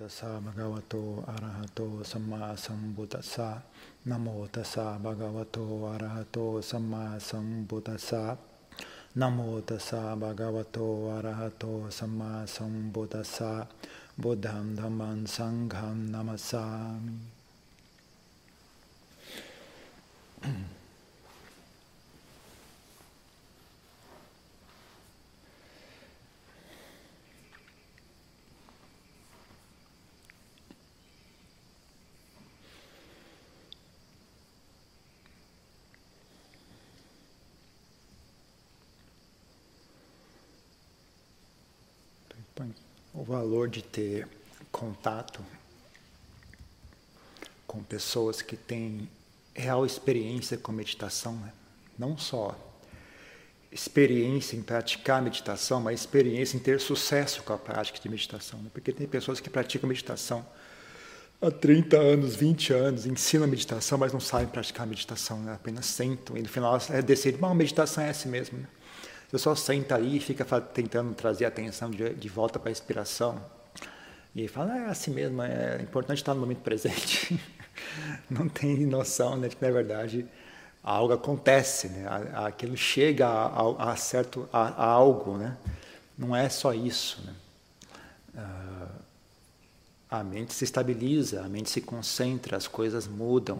ตัสสะภะคะวะโตอะระหะโตสัมมาสัมพุทธัสสะนะโมตัสสะภะคะวะโตอะระหะโตสัมมาสัมพุทธัสสะนะโมตัสสะภะคะวะโตอะระหะโตสัมมาสัมพุทธัสสะบุตัมธัมมังสังฆังนามัสสามิ valor de ter contato com pessoas que têm real experiência com meditação, né? não só experiência em praticar meditação, mas experiência em ter sucesso com a prática de meditação. Né? Porque tem pessoas que praticam meditação há 30 anos, 20 anos, ensinam meditação, mas não sabem praticar meditação, né? apenas sentam e no final é decidir, bom, meditação é essa mesmo. Né? Eu só senta ali e fica tentando trazer a atenção de, de volta para a inspiração. E fala, é assim mesmo, é importante estar no momento presente. Não tem noção né, que, na verdade, algo acontece, né? aquilo chega a, a, a certo, a, a, algo. Né? Não é só isso. Né? Uh, a mente se estabiliza, a mente se concentra, as coisas mudam.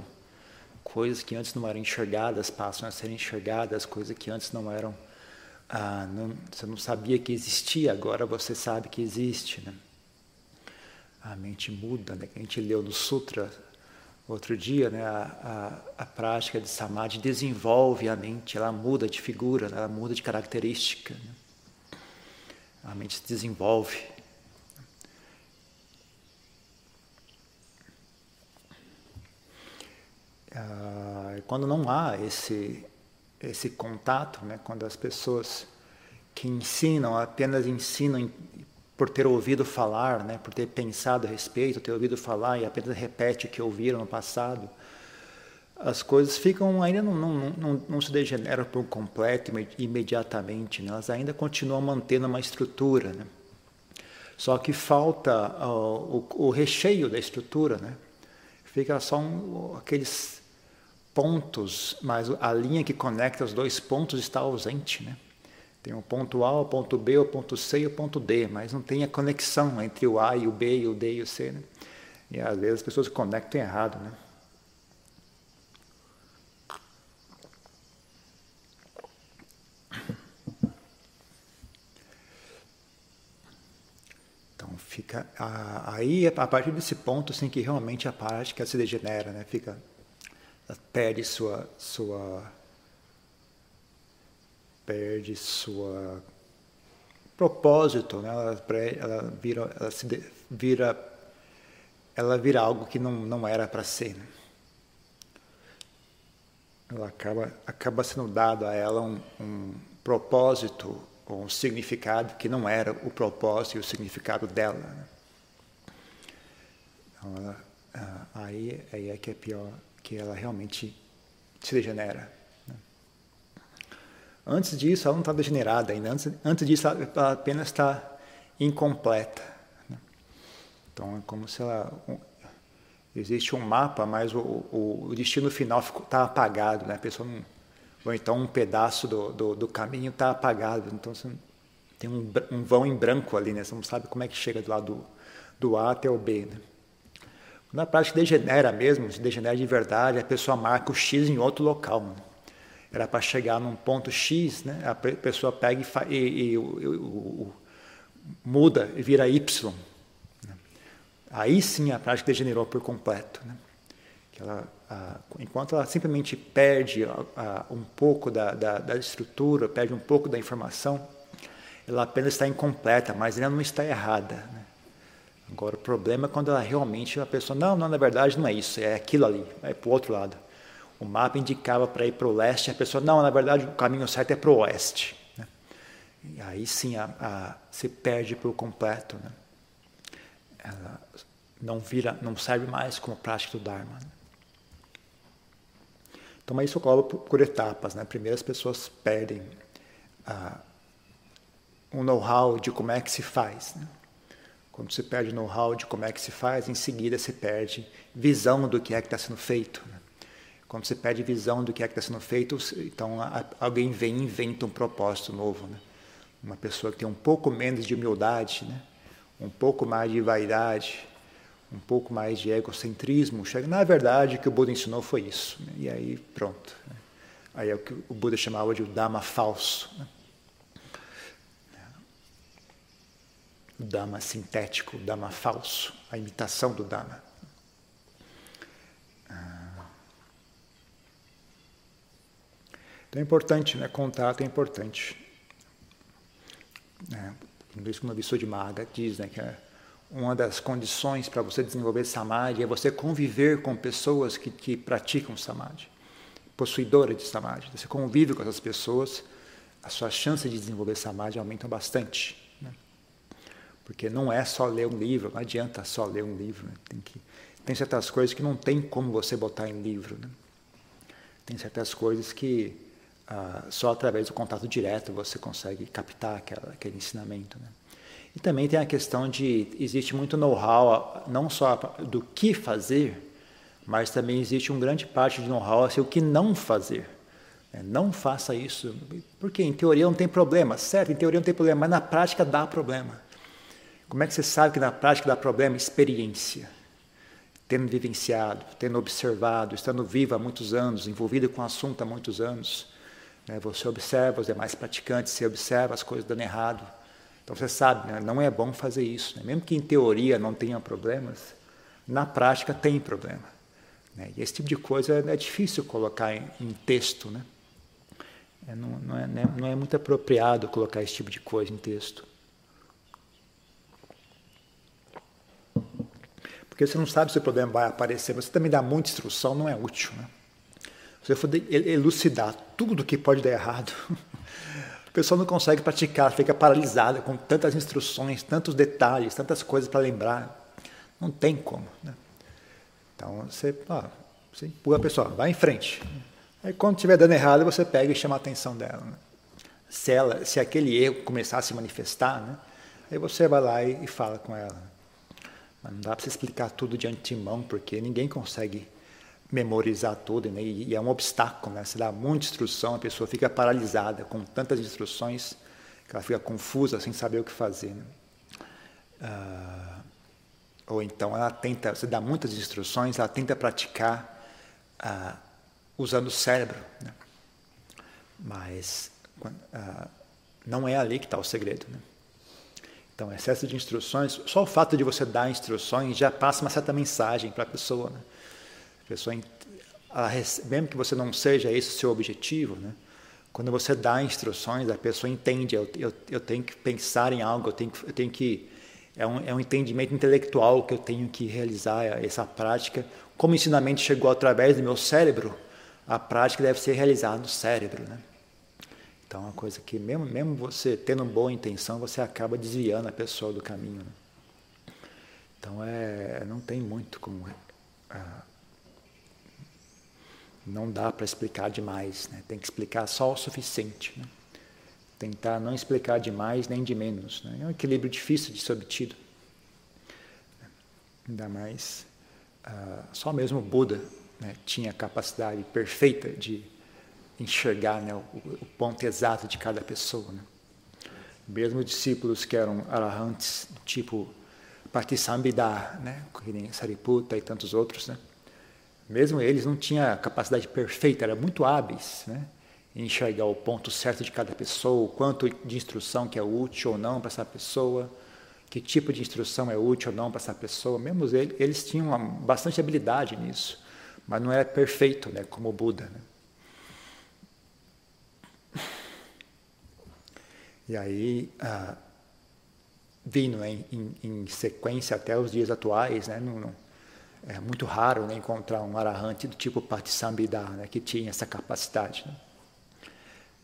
Coisas que antes não eram enxergadas passam a ser enxergadas, coisas que antes não eram ah, não, você não sabia que existia, agora você sabe que existe. Né? A mente muda, né? a gente leu no Sutra outro dia, né? a, a, a prática de Samadhi desenvolve a mente, ela muda de figura, ela muda de característica. Né? A mente se desenvolve. Ah, quando não há esse esse contato, né, quando as pessoas que ensinam apenas ensinam por ter ouvido falar, né, por ter pensado a respeito, ter ouvido falar e apenas repete o que ouviram no passado, as coisas ficam ainda não, não, não, não se degeneram por completo imediatamente, né? elas ainda continuam mantendo uma estrutura, né? só que falta uh, o, o, recheio da estrutura, né? fica só um, aqueles pontos, mas a linha que conecta os dois pontos está ausente, né? Tem o ponto A, o ponto B, o ponto C e o ponto D, mas não tem a conexão entre o A e o B, e o D e o C, né? E às vezes as pessoas conectam errado, né? Então fica aí a partir desse ponto assim que realmente a prática se degenera, né? Fica perde sua sua perde sua propósito, né? ela, ela vira ela se vira ela vira algo que não, não era para ser. Né? Ela acaba acaba sendo dado a ela um, um propósito ou um significado que não era o propósito e o significado dela. Né? Então, ela, ah, aí, aí é que é pior que ela realmente se degenera. Né? Antes disso, ela não está degenerada ainda. Antes, antes disso, ela apenas está incompleta. Né? Então, é como se ela. Existe um mapa, mas o, o, o destino final está apagado. Né? A pessoa não, ou então um pedaço do, do, do caminho está apagado. Então, você tem um, um, vão em branco ali, né? você não sabe como é que chega do lado do, do A até o B. Né? Na prática degenera mesmo, se degenera de verdade, a pessoa marca o X em outro local. Era para chegar num ponto X, né? a pessoa pega e, e, e, e muda e vira Y. Né? Aí sim a prática degenerou por completo. Né? Que ela, a, enquanto ela simplesmente perde a, a, um pouco da, da, da, estrutura, perde um pouco da informação, ela apenas está incompleta, mas ela não está errada. Né? Agora, o problema é quando ela realmente a pessoa, não, não, na verdade não é isso, é aquilo ali, é para o outro lado. O mapa indicava para ir para o leste, a pessoa, não, na verdade o caminho certo é para o oeste. Né? E aí sim a, a, se perde por completo. Né? Ela não vira, não serve mais como prática do Dharma. Né? Então, isso ocorre por, por, etapas. Né? Primeiro as pessoas perdem uh, um know-how de como é que se faz. Né? Quando você perde know-how de como é que se faz, em seguida você perde visão do que é que está sendo feito. Né? Quando você perde visão do que é que está sendo feito, então alguém vem e inventa um propósito novo. Né? Uma pessoa que tem um pouco menos de humildade, né? um pouco mais de vaidade, um pouco mais de egocentrismo, chega, na verdade, o que o Buda ensinou foi isso. Né? E aí, pronto. Né? Aí é o que o Buda chamava de o Dhamma falso. O Dhamma sintético, o Dhamma falso, a imitação do Dhamma. Ah. Então é importante, né? contato é importante. É, que o de Maga diz, né, que é uma das condições para você desenvolver Samadhi é você conviver com pessoas que, que praticam Samadhi, possuidoras de Samadhi. Você convive com essas pessoas, a sua chance de desenvolver Samadhi aumenta bastante. Porque não é só ler um livro, não adianta só ler um livro. Né? Tem, que, tem certas coisas que não tem como você botar em livro. Né? Tem certas coisas que ah, só através do contato direto você consegue captar aquela, aquele ensinamento. Né? E também tem a questão de existe muito know-how, não só do que fazer, mas também existe uma grande parte de know-how assim, o que não fazer. Né? Não faça isso, porque em teoria não tem problema, certo? Em teoria não tem problema, mas na prática dá problema. Como é que você sabe que na prática dá problema? Experiência. Tendo vivenciado, tendo observado, estando vivo há muitos anos, envolvido com o assunto há muitos anos. Né? Você observa os demais praticantes, você observa as coisas dando errado. Então você sabe, né? não é bom fazer isso. Né? Mesmo que em teoria não tenha problemas, na prática tem problema. Né? E esse tipo de coisa é difícil colocar em, em texto. Né? É, não, não, é, não é muito apropriado colocar esse tipo de coisa em texto. Porque você não sabe se o problema vai aparecer, você também dá muita instrução, não é útil. Né? Se você for elucidar tudo que pode dar errado, a pessoa não consegue praticar, fica paralisada com tantas instruções, tantos detalhes, tantas coisas para lembrar. Não tem como. Né? Então você, ó, você empurra a pessoa, vai em frente. Aí quando estiver dando errado, você pega e chama a atenção dela. Né? Se, ela, se aquele erro começar a se manifestar, né? aí você vai lá e, e fala com ela. Não dá para você explicar tudo de antemão, porque ninguém consegue memorizar tudo, né? e é um obstáculo. Né? Você dá muita instrução, a pessoa fica paralisada com tantas instruções que ela fica confusa, sem saber o que fazer. Né? Ah, ou então ela tenta, você dá muitas instruções, ela tenta praticar ah, usando o cérebro. Né? Mas ah, não é ali que está o segredo. Né? Então, excesso de instruções, só o fato de você dar instruções já passa uma certa mensagem para a pessoa. Né? A pessoa, ela, mesmo que você não seja esse o seu objetivo, né? quando você dá instruções, a pessoa entende, eu, eu, eu tenho que pensar em algo, eu tenho, eu tenho que. É um, é um entendimento intelectual que eu tenho que realizar essa prática. Como o ensinamento chegou através do meu cérebro, a prática deve ser realizada no cérebro. Né? Então, é uma coisa que, mesmo, mesmo você tendo boa intenção, você acaba desviando a pessoa do caminho. Né? Então, é, não tem muito como. É, não dá para explicar demais, né? tem que explicar só o suficiente. Né? Tentar não explicar demais nem de menos. Né? É um equilíbrio difícil de ser obtido. Ainda mais, uh, só mesmo Buda né, tinha a capacidade perfeita de enxergar né, o, o, ponto exato de cada pessoa. Né? Mesmo discípulos que eram arahants, tipo Patisambhida, né, Sariputta e tantos outros, né? mesmo eles não tinham a capacidade perfeita, eram muito hábeis né, em enxergar o ponto certo de cada pessoa, o quanto de instrução que é útil ou não para essa pessoa, que tipo de instrução é útil ou não para essa pessoa. Mesmo eles, eles tinham bastante habilidade nisso, mas não era perfeito, né, como o Buda. Né? E aí, ah, vindo né, em, em, sequência até os dias atuais, né, não, não, é muito raro né, encontrar um arahante do tipo Patisambhida, né, que tinha essa capacidade. Né?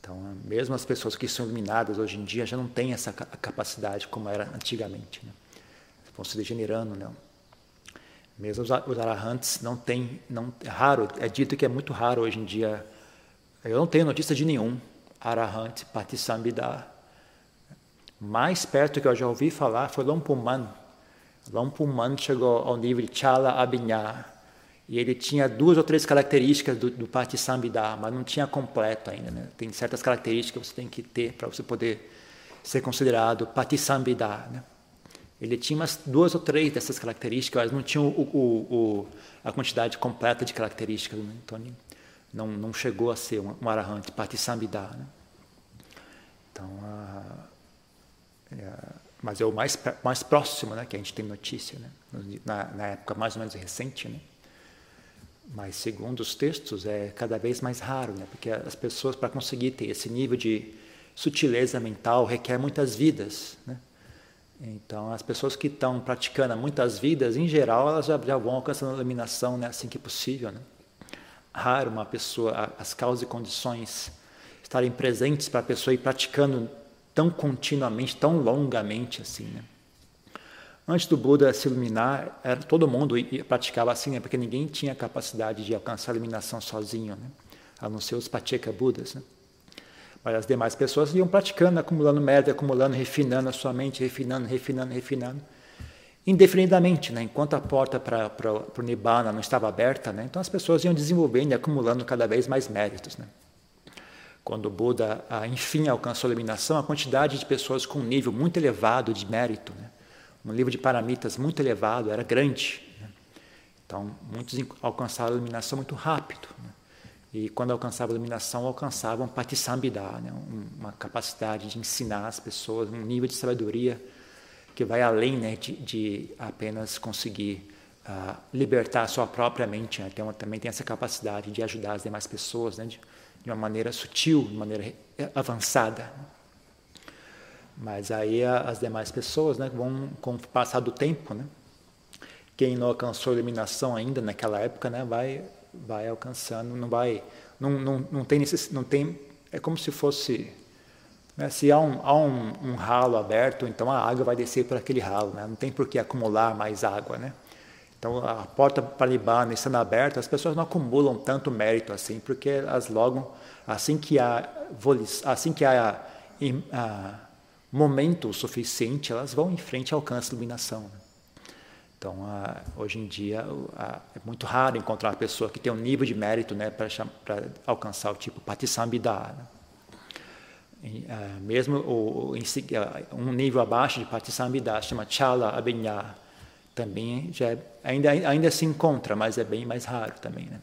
Então, mesmo as pessoas que são iluminadas hoje em dia já não têm essa capacidade como era antigamente. Né? Vão se degenerando, não. Né. Mesmo os, arahantes não têm, não, é raro, é dito que é muito raro hoje em dia. Eu não tenho notícia de nenhum arahante Patisambhida mais perto que eu já ouvi falar foi Lompuman, Lampuman chegou ao nível de Chala Abhinya, e ele tinha duas ou três características do, do Patisambhida, mas não tinha completo ainda. Né? Tem certas características que você tem que ter para você poder ser considerado Patisambhida. Né? Ele tinha umas duas ou três dessas características, mas não tinha o, o, o, a quantidade completa de características. Né? Então, não, não chegou a ser um, um arahante, Patisambhida. Né? Então, a, mas é o mais, mais próximo né, que a gente tem notícia, né? na, na época mais ou menos recente. Né? Mas, segundo os textos, é cada vez mais raro, né? porque as pessoas, para conseguir ter esse nível de sutileza mental, requer muitas vidas. Né? Então, as pessoas que estão praticando muitas vidas, em geral, elas já, já vão alcançando a iluminação né, assim que possível. Né? Raro uma pessoa, as causas e condições estarem presentes para a pessoa ir praticando tão continuamente, tão longamente assim. Né? Antes do Buda se iluminar, era, todo mundo praticava assim, né? porque ninguém tinha capacidade de alcançar a iluminação sozinho, né? a não ser os Pacheka Budas. Né? Mas as demais pessoas iam praticando, acumulando mérito, acumulando, refinando a sua mente, refinando, refinando, refinando, indefinidamente, né? enquanto a porta para o Nibbana não estava aberta, né? então as pessoas iam desenvolvendo e acumulando cada vez mais méritos. Né? Quando o Buda, enfim, alcançou a iluminação, a quantidade de pessoas com um nível muito elevado de mérito, né? um nível de paramitas muito elevado, era grande. Né? Então, muitos alcançaram a iluminação muito rápido. Né? E quando alcançavam a iluminação, alcançavam patisambhida, né? uma capacidade de ensinar as pessoas, um nível de sabedoria que vai além né, de, de apenas conseguir uh, libertar a sua própria mente. Né? Uma, também tem essa capacidade de ajudar as demais pessoas né? de, de, uma maneira sutil, de maneira avançada. Mas aí as demais pessoas né, vão, com o passar do tempo, né, quem não alcançou a iluminação ainda naquela época, né, vai vai alcançando, não vai, não, não, não tem necess, não tem, é como se fosse, né, se há, um, há um, um, ralo aberto, então a água vai descer por aquele ralo, né, não tem por que acumular mais água, né. Então a porta para Libana estando aberta, as pessoas não acumulam tanto mérito assim, porque elas logo, assim que há, assim que há, há momento suficiente, elas vão em frente e alcançam a iluminação. Né? Então, hoje em dia, é muito raro encontrar uma pessoa que tem um nível de mérito né, para alcançar o tipo Patisambhida. Né? mesmo o, um nível abaixo de Patisambhida, chama Chala Abhinya, também já é, ainda, ainda se encontra, mas é bem mais raro também. Né?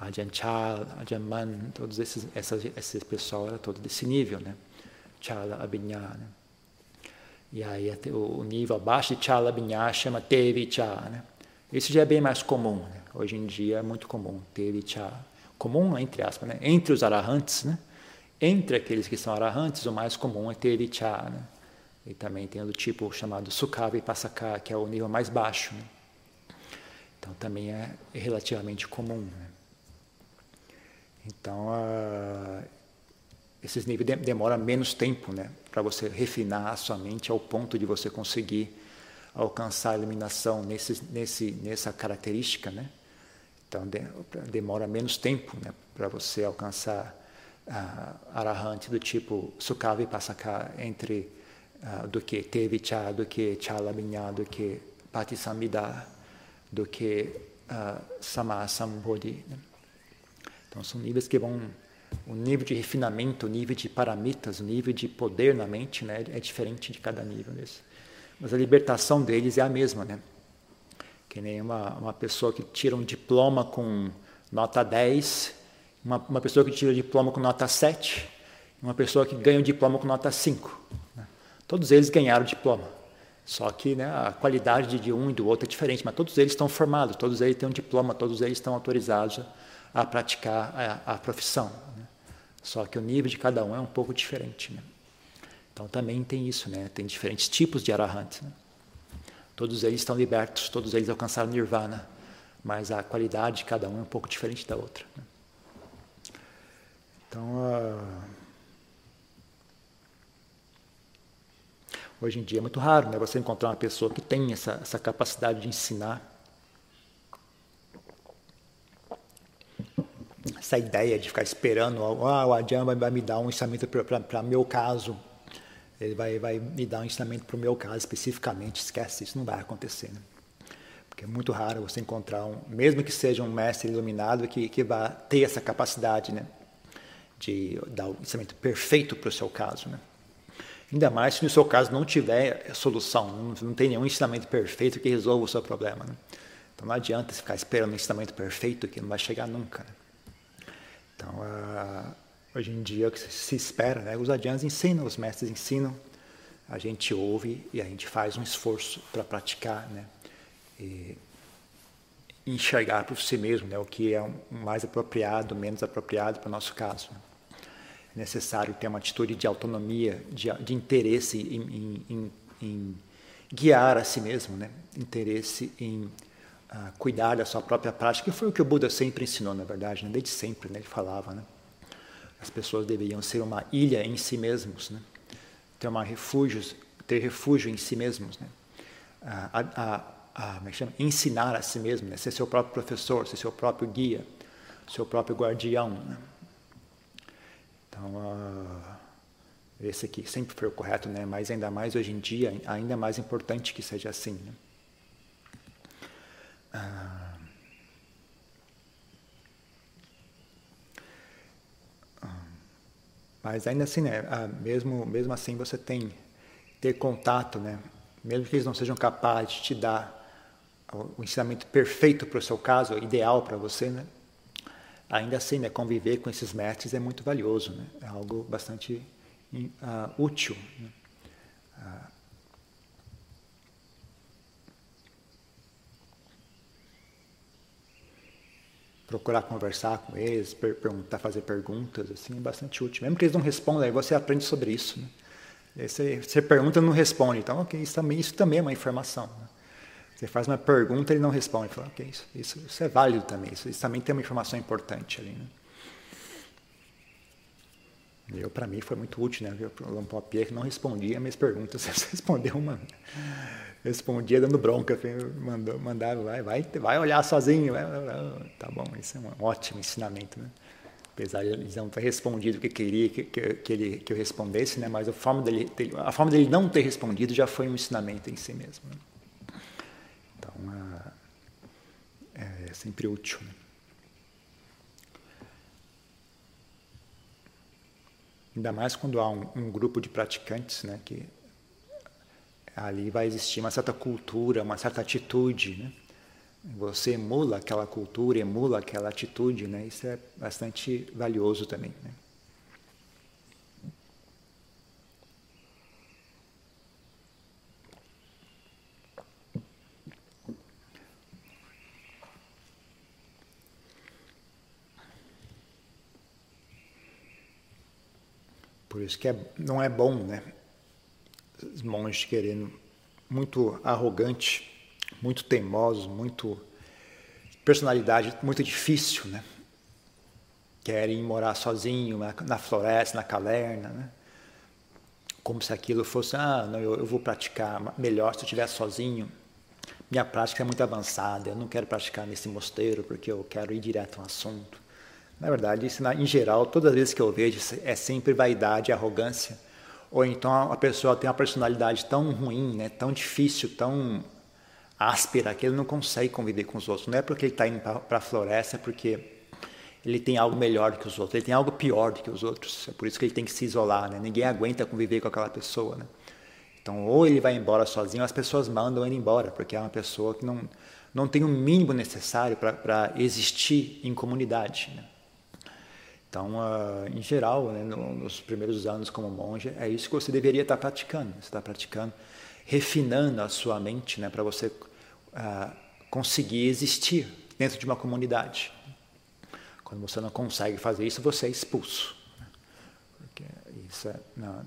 Ajahn Chal, Ajahn Man, todos esses, essas, esses pessoal era todo desse nível, né? Chala Abhinya. Né? E aí o nível abaixo de Chala Binyá chama Tevi Cha. Né? Isso já é bem mais comum. Né? Hoje em dia é muito comum, Tevi Cha. Comum, entre aspas, né? entre os arahantes. Né? Entre aqueles que são arahantes, o mais comum é Tevi Cha. Né? E também tem o tipo chamado Sukha Vipassaka, que é o nível mais baixo. Né? Então também é relativamente comum. Né? Então, uh, esses níveis de, demoram menos tempo né, para você refinar a sua mente ao ponto de você conseguir alcançar a iluminação nesse, nesse, nessa característica. Né? Então, de, demora menos tempo né, para você alcançar uh, arahante do tipo Sukha Vipassaka entre uh, do que Tevicha, do que Chalabhinya, do que Patisamida, do que uh, Samasambodhi. Né? Então, são níveis que vão o nível de refinamento, o nível de paramitas, o nível de poder na mente né, é diferente de cada nível desse. Mas a libertação deles é a mesma, né? Que nem uma, uma pessoa que tira um diploma com nota 10, uma, uma pessoa que tira um diploma com nota 7, uma pessoa que ganha um diploma com nota 5. Todos eles ganharam diploma. Só que né, a qualidade de um e do outro é diferente, mas todos eles estão formados, todos eles têm um diploma, todos eles estão autorizados a praticar a, a profissão. Né? Só que o nível de cada um é um pouco diferente. Né? Então também tem isso, né? tem diferentes tipos de arahant. Né? Todos eles estão libertos, todos eles alcançaram nirvana, mas a qualidade de cada um é um pouco diferente da outra. Né? Então, uh... hoje em dia é muito raro né? você encontrar uma pessoa que tem essa, essa capacidade de ensinar essa ideia de ficar esperando, ah, o Adjan vai me dar um ensinamento para meu caso ele vai, vai me dar um ensinamento para o meu caso especificamente, esquece, isso não vai acontecer. Né? Porque é muito raro você encontrar um, mesmo que seja um mestre iluminado, que, que vá ter essa capacidade né? de dar o ensinamento perfeito para o seu caso. Né? Ainda mais se no seu caso não tiver solução, não, tem nenhum ensinamento perfeito que resolva o seu problema. Né? Então não adianta ficar esperando um ensinamento perfeito que não vai chegar nunca. Né? Então, uh, hoje em dia, o que se espera, né? os adiantes ensinam, os mestres ensinam, a gente ouve e a gente faz um esforço para praticar, né? E enxergar por si mesmo né? o que é mais apropriado, menos apropriado para o nosso caso. É necessário ter uma atitude de autonomia, de, de interesse em, em, em, guiar a si mesmo, né? interesse em uh, cuidar da sua própria prática, que foi o que o Buda sempre ensinou, na verdade, né? desde sempre né? ele falava. Né? As pessoas deveriam ser uma ilha em si mesmos, né? ter, uma refúgio, ter refúgio em si mesmos. Né? A, a, a, como é? Ensinar a si mesmo, né? ser seu próprio professor, ser seu próprio guia, seu próprio guardião. Né? Então, uh, esse aqui sempre foi o correto, né? mas ainda mais hoje em dia, ainda mais importante que seja assim. Né? Uh, Mas ainda assim, né, mesmo, mesmo assim você tem ter contato, né, mesmo que eles não sejam capazes de te dar o ensinamento perfeito para o seu caso, ideal para você, né, ainda assim, né, conviver com esses mestres é muito valioso, né, é algo bastante uh, útil. Né. Uh, procurar conversar com eles, per perguntar, fazer perguntas, assim, é bastante útil. Mesmo que eles não respondam, aí você aprende sobre isso. Né? Você, você, pergunta e não responde, então okay, isso, também, isso também é uma informação. Né? Você faz uma pergunta ele não responde, fala, ok, isso, isso, isso, é válido também, isso, isso, também tem uma informação importante ali. Né? Eu, para mim, foi muito útil, né? O Pierre não respondia minhas perguntas, você respondeu uma respondia dando bronca, mandou, mandava, vai, vai, vai olhar sozinho. Vai, tá bom, isso é um ótimo ensinamento, né? Apesar de ele não ter respondido o que queria que, que, que, ele, que eu respondesse, né? mas a forma, dele, a forma dele não ter respondido já foi um ensinamento em si mesmo. Né? Então, é, é sempre útil. Né? Ainda mais quando há um, um grupo de praticantes né, que ali vai existir uma certa cultura, uma certa atitude, né? Você emula aquela cultura, emula aquela atitude, né? Isso é bastante valioso também, né? Isso que é, não é bom, né? os monges querendo muito arrogante, muito teimosos, muito personalidade muito difícil, né? Querem morar sozinho na, na floresta, na caverna, né? Como se aquilo fosse, ah, não, eu, eu vou praticar melhor se eu estiver sozinho. Minha prática é muito avançada, eu não quero praticar nesse mosteiro porque eu quero ir direto ao assunto. Na verdade, isso, em geral, todas as vezes que eu vejo, é sempre vaidade, arrogância ou então a pessoa tem uma personalidade tão ruim, né, tão difícil, tão áspera, que ele não consegue conviver com os outros. Não é porque ele está indo para a floresta, é porque ele tem algo melhor do que os outros, ele tem algo pior do que os outros. É por isso que ele tem que se isolar. Né? Ninguém aguenta conviver com aquela pessoa. Né? Então, ou ele vai embora sozinho, as pessoas mandam ele embora, porque é uma pessoa que não, não tem o mínimo necessário para existir em comunidade. Né? Então, uh, em geral, né, no, nos primeiros anos como monge, é isso que você deveria estar praticando. Você está praticando, refinando a sua mente né, para você uh, conseguir existir dentro de uma comunidade. Quando você não consegue fazer isso, você é expulso. Porque isso é, não,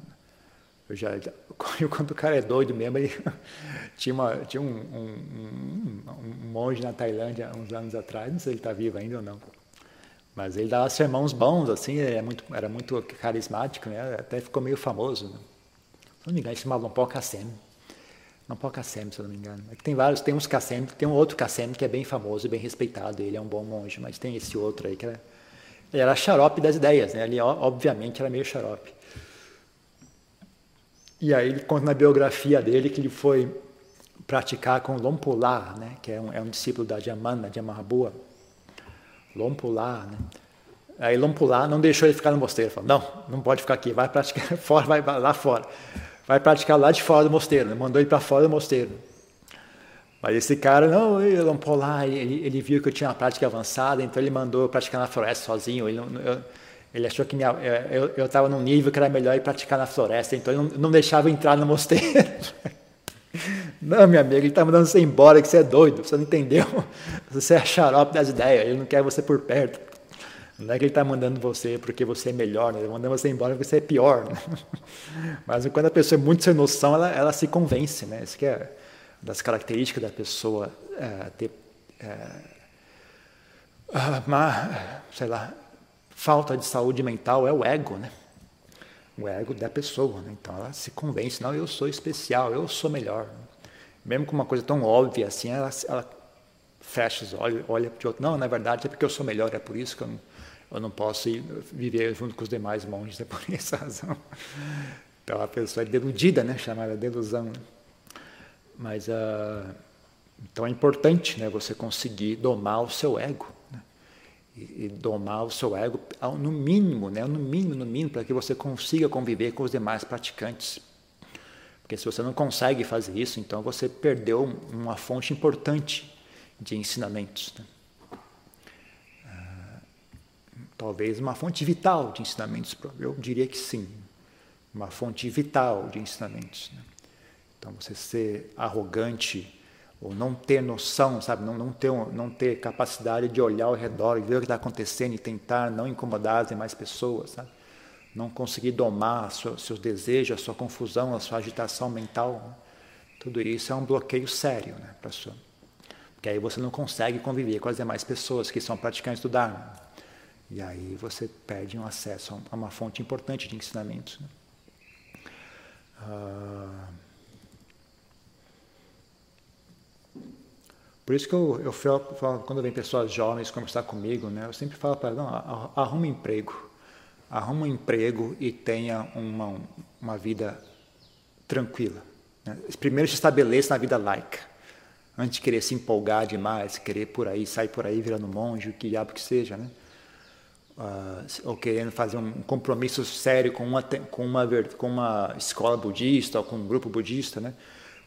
eu já, quando o cara é doido mesmo, ele, tinha, uma, tinha um, um, um, um monge na Tailândia uns anos atrás, não sei se ele está vivo ainda ou não mas ele dava sermões bons, assim, era muito, era muito carismático, né? até ficou meio famoso. Né? Se não me engano, chamava Lompó Kassem. Lompó Kassem, se não me engano. É tem vários, tem uns Kassem, tem um outro Kassem que é bem famoso e bem respeitado, ele é um bom monge, mas tem esse outro aí que era, ele era xarope das ideias, né? ele obviamente era meio xarope. E aí ele conta na biografia dele que ele foi praticar com Lompulá, né, que é um, é um discípulo da Jamana, de. Lompulá, né? Aí Lompulá não deixou ele ficar no mosteiro. Falou, não, não pode ficar aqui, vai praticar fora, vai lá fora. Vai praticar lá de fora do mosteiro. Né? Mandou ele para fora do mosteiro. Mas esse cara, não, Lompolá, ele, ele viu que eu tinha uma prática avançada, então ele mandou eu praticar na floresta sozinho. Ele, eu, ele achou que minha, eu estava num nível que era melhor ir praticar na floresta, então ele não, não deixava entrar no mosteiro. Não, minha amiga, ele está mandando você embora, que você é doido, você não entendeu. Você é xarope das ideias, ele não quer você por perto. Não é que ele está mandando você porque você é melhor, né? ele está mandando você embora porque você é pior. Né? Mas quando a pessoa é muito sem noção, ela, ela se convence. Né? Isso que é das características da pessoa é, ter é, uma, sei lá, falta de saúde mental é o ego, né? O ego da pessoa, né? Então ela se convence, não, eu sou especial, eu sou melhor. Mesmo com uma coisa tão óbvia assim, ela, ela fecha os olhos, olha para o outro, não, na verdade é porque eu sou melhor, é por isso que eu não, eu não posso ir, viver junto com os demais monges, é por essa razão. Então a pessoa é deludida, né? Chamada delusão. Né? Mas uh, então é importante, né? Você conseguir domar o seu ego né? e, e, domar o seu ego no mínimo, né? No mínimo, no mínimo, para que você consiga conviver com os demais praticantes. Porque se você não consegue fazer isso, então você perdeu uma fonte importante de ensinamentos. Né? Talvez uma fonte vital de ensinamentos, eu diria que sim, uma fonte vital de ensinamentos. Né? Então, você ser arrogante ou não ter noção, sabe, não, não, ter, não ter capacidade de olhar ao redor e ver o que está acontecendo e tentar não incomodar as demais pessoas, sabe? Não conseguir domar seus desejos, a sua confusão, a sua agitação mental, né? tudo isso é um bloqueio sério né, para sua. Porque aí você não consegue conviver com as demais pessoas que são praticantes do Dharma. E aí você perde um acesso a uma fonte importante de ensinamentos. Né? Ah, por isso que eu, eu falo, quando vem pessoas jovens conversar comigo, né, eu sempre falo para elas, arruma um emprego. Arruma um emprego e tenha uma, uma vida tranquila. Né? Primeiro se estabeleça na vida laica. Antes de querer se empolgar demais, querer por aí, sair por aí virando monge, o que diabo que seja, né? uh, ou querendo fazer um compromisso sério com uma, com, uma, com uma escola budista ou com um grupo budista, né?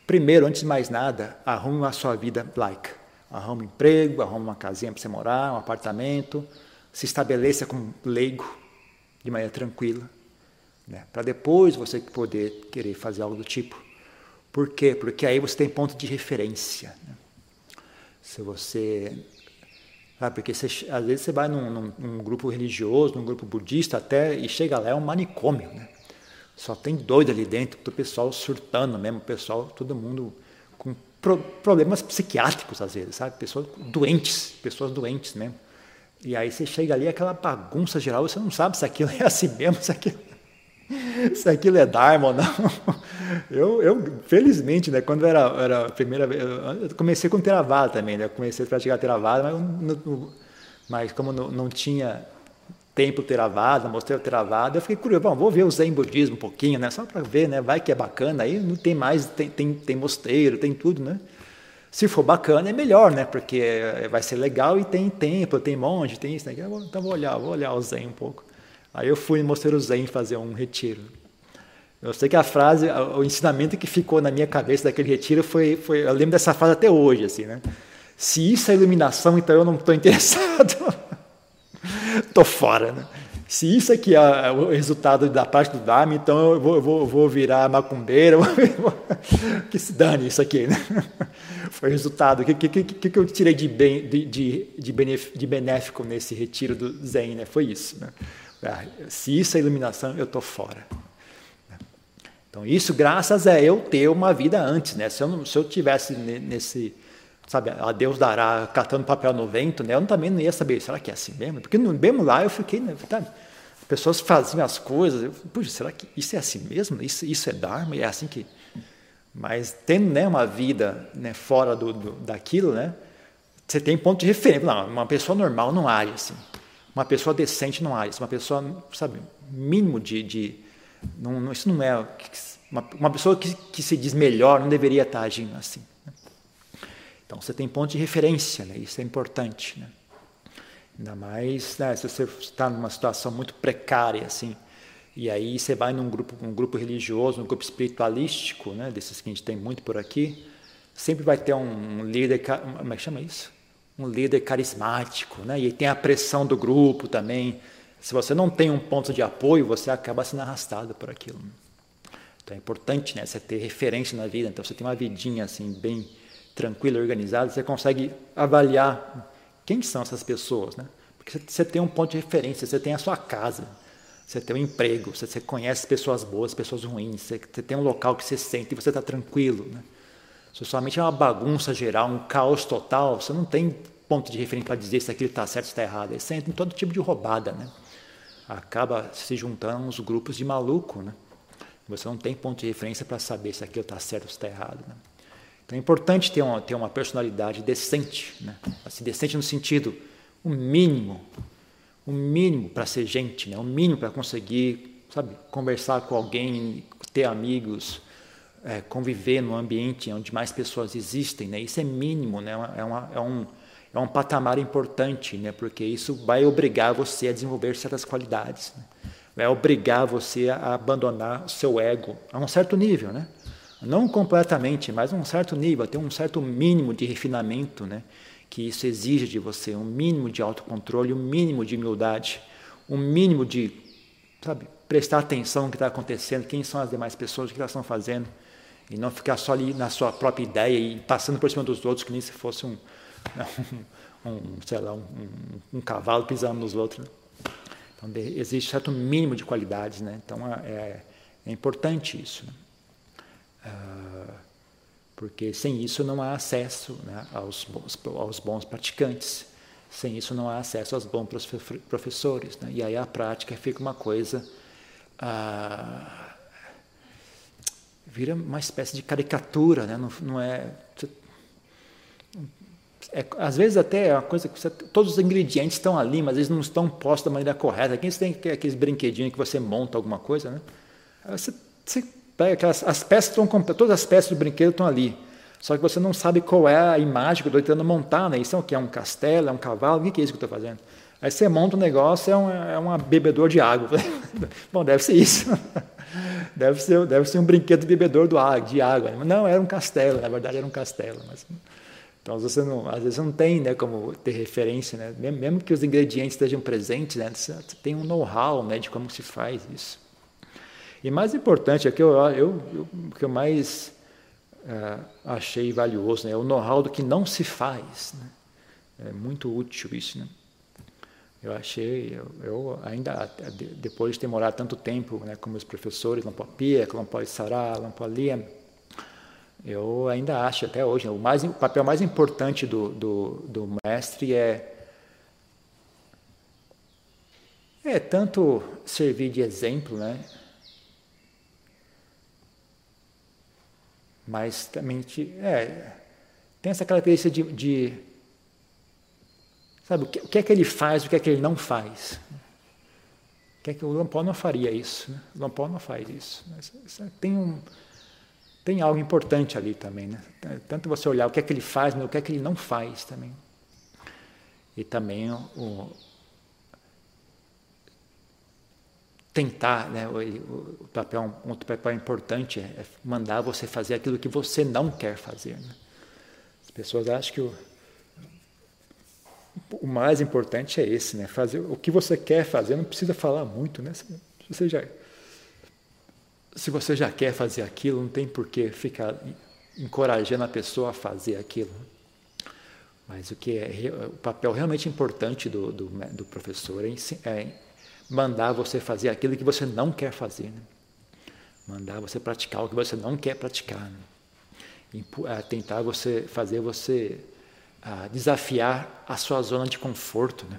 primeiro, antes de mais nada, arrume a sua vida laica. Arrume um emprego, arrume uma casinha para você morar, um apartamento, se estabeleça como leigo de maneira tranquila, né? para depois você poder querer fazer algo do tipo. Por quê? Porque aí você tem ponto de referência. Né? Se você Sabe? Porque você, às vezes você vai num, num, num, grupo religioso, num grupo budista até, e chega lá, é um manicômio. Né? Só tem doido ali dentro, o pessoal surtando mesmo, o pessoal, todo mundo com pro, problemas psiquiátricos às vezes, sabe? Pessoas doentes, pessoas doentes mesmo. E aí você chega ali, aquela bagunça geral, você não sabe se aquilo é assim mesmo, se aquilo se aquilo é Dharma ou não. Eu, eu felizmente, né, quando era, era a primeira vez, eu comecei com Theravada também, né, eu comecei a praticar Theravada, mas, mas como não, não tinha tempo Theravada, mostrei o Theravada, eu fiquei curioso, bom, vou ver o Zen Budismo um pouquinho, né, só para ver, né, vai que é bacana, aí não tem mais, tem, tem, tem mosteiro, tem tudo, né. Se for bacana, é melhor, né? Porque vai ser legal e tem templo, tem monge, tem isso. Né? Então vou olhar, vou olhar o Zen um pouco. Aí eu fui no Mosteiro Zen fazer um retiro. Eu sei que a frase, o ensinamento que ficou na minha cabeça daquele retiro foi, foi eu lembro dessa frase até hoje, assim, né? Se isso é iluminação, então eu não estou interessado. Estou fora, né? Se isso aqui é o resultado da parte do Dharma, então eu vou, vou, vou virar macumbeira, que se dane isso aqui, né? Foi o resultado. O que, que, que, que eu tirei de, de, de, de benéfico nesse retiro do Zen, né? Foi isso, né? Ah, se isso é iluminação, eu estou fora. Então, isso graças a eu ter uma vida antes. Né? Se, eu se eu tivesse nesse, sabe, a Deus dará catando papel no vento, né? eu também não ia saber, será que é assim mesmo? Porque no, mesmo lá eu fiquei, né, sabe? pessoas faziam as coisas, eu, puxa, será que isso é assim mesmo? Isso, isso é Dharma? É assim que. Mas tendo né, uma vida né, fora do, do, daquilo, né, você tem ponto de referência. Não, uma pessoa normal não age assim. Uma pessoa decente não age, uma pessoa, sabe, mínimo de. de não, isso não é Uma, uma pessoa que, que se diz melhor não deveria estar agindo assim. Então você tem ponto de referência, né? isso é importante. Né? Ainda mais né, se você está numa situação muito precária, assim, e aí você vai num grupo, um grupo religioso, um grupo espiritualístico, né, desses que a gente tem muito por aqui, sempre vai ter um líder, como é que chama isso? Um líder carismático, né? E tem a pressão do grupo também. Se você não tem um ponto de apoio, você acaba sendo arrastado por aquilo. Então é importante, né, você ter referência na vida. Então você tem uma vidinha assim bem tranquila, organizada, você consegue avaliar quem são essas pessoas, né? Porque você tem um ponto de referência, você tem a sua casa você tem um emprego, você, conhece pessoas boas, pessoas ruins, você, tem um local que você sente e você está tranquilo. Né? Se somente é uma bagunça geral, um caos total, você não tem ponto de referência para dizer se aquilo está certo ou está errado. Você entra em todo tipo de roubada. Né? Acaba se juntando uns grupos de maluco. Né? Você não tem ponto de referência para saber se aquilo está certo ou está errado. Né? Então é importante ter uma, ter uma personalidade decente. Né? Assim, decente no sentido, o mínimo o mínimo para ser gente, né? o mínimo para conseguir, sabe, conversar com alguém, ter amigos, é, conviver num ambiente onde mais pessoas existem, né? Isso é mínimo, né? É, uma, é, um, é um patamar importante, né? Porque isso vai obrigar você a desenvolver certas qualidades, né? vai obrigar você a abandonar o seu ego a um certo nível, né? Não completamente, mas um certo nível, a ter um certo mínimo de refinamento, né? que isso exige de você um mínimo de autocontrole, um mínimo de humildade, um mínimo de, sabe, prestar atenção no que está acontecendo, quem são as demais pessoas, o que elas estão fazendo, e não ficar só ali na sua própria ideia e passando por cima dos outros, que nem se fosse um, um, um sei lá, um, um, cavalo pisando nos outros. Né? Então, existe certo mínimo de qualidades, né? Então, é, é importante isso. Né? Uh, porque sem isso não há acesso né, aos, bons, aos bons praticantes, sem isso não há acesso aos bons professores. Né? E aí a prática fica uma coisa. Ah, vira uma espécie de caricatura, né? não, não é, é, Às vezes até é uma coisa que você, todos os ingredientes estão ali, mas eles não estão postos da maneira correta. Aqui você tem aqueles brinquedinhos que você monta alguma coisa, né? Você, você Pega aquelas, as peças estão todas as peças do brinquedo estão ali. Só que você não sabe qual é a imagem que eu estou tentando montar, né? Isso é o que? É um castelo, é um cavalo, o que é isso que eu estou fazendo? Aí você monta um negócio, é um, é uma bebedor de água. Bom, deve ser isso. deve, ser, deve ser um brinquedo bebedor do, de água. Não, era um castelo, na verdade era um castelo. Mas, então, você não, às vezes não tem né, como ter referência, né? mesmo que os ingredientes estejam presentes, né, você tem um know-how né, de como se faz isso. E mais importante, é que eu, eu, eu, que eu mais é, achei valioso né, é o know-how do que não se faz. Né? É muito útil isso. Né? Eu achei, eu, eu, ainda, depois de ter morado tanto tempo né, com meus professores, Lampo Pia, Lampo Sará, Lampo Liam, eu ainda acho até hoje, né, o, mais, o papel mais importante do, do, do mestre é é tanto servir de exemplo, né? Mas também te, é, tem essa característica de, de sabe, o que, o que, é que ele faz, o que é que ele não faz. O que é que o Lampol não faria isso? Né? O Lampol não faz isso. Mas, tem, um, tem algo importante ali também. Né? Tanto você olhar o que é que ele faz, mas o que é que ele não faz também. E também o, tentar, né, o, papel, um outro papel importante é, é, mandar você fazer aquilo que você não quer fazer. Né? As pessoas acham que o, o mais importante é esse, né? Fazer o que você quer fazer, não precisa falar muito, né? Se você já, se você já quer fazer aquilo, não tem por que ficar encorajando a pessoa a fazer aquilo. Mas o que é o papel realmente importante do, do, do professor é, é mandar você fazer aquilo que você não quer fazer. Né? Mandar você praticar o que você não quer praticar. Né? Eh, tentar você fazer você ah, desafiar a sua zona de conforto. Né?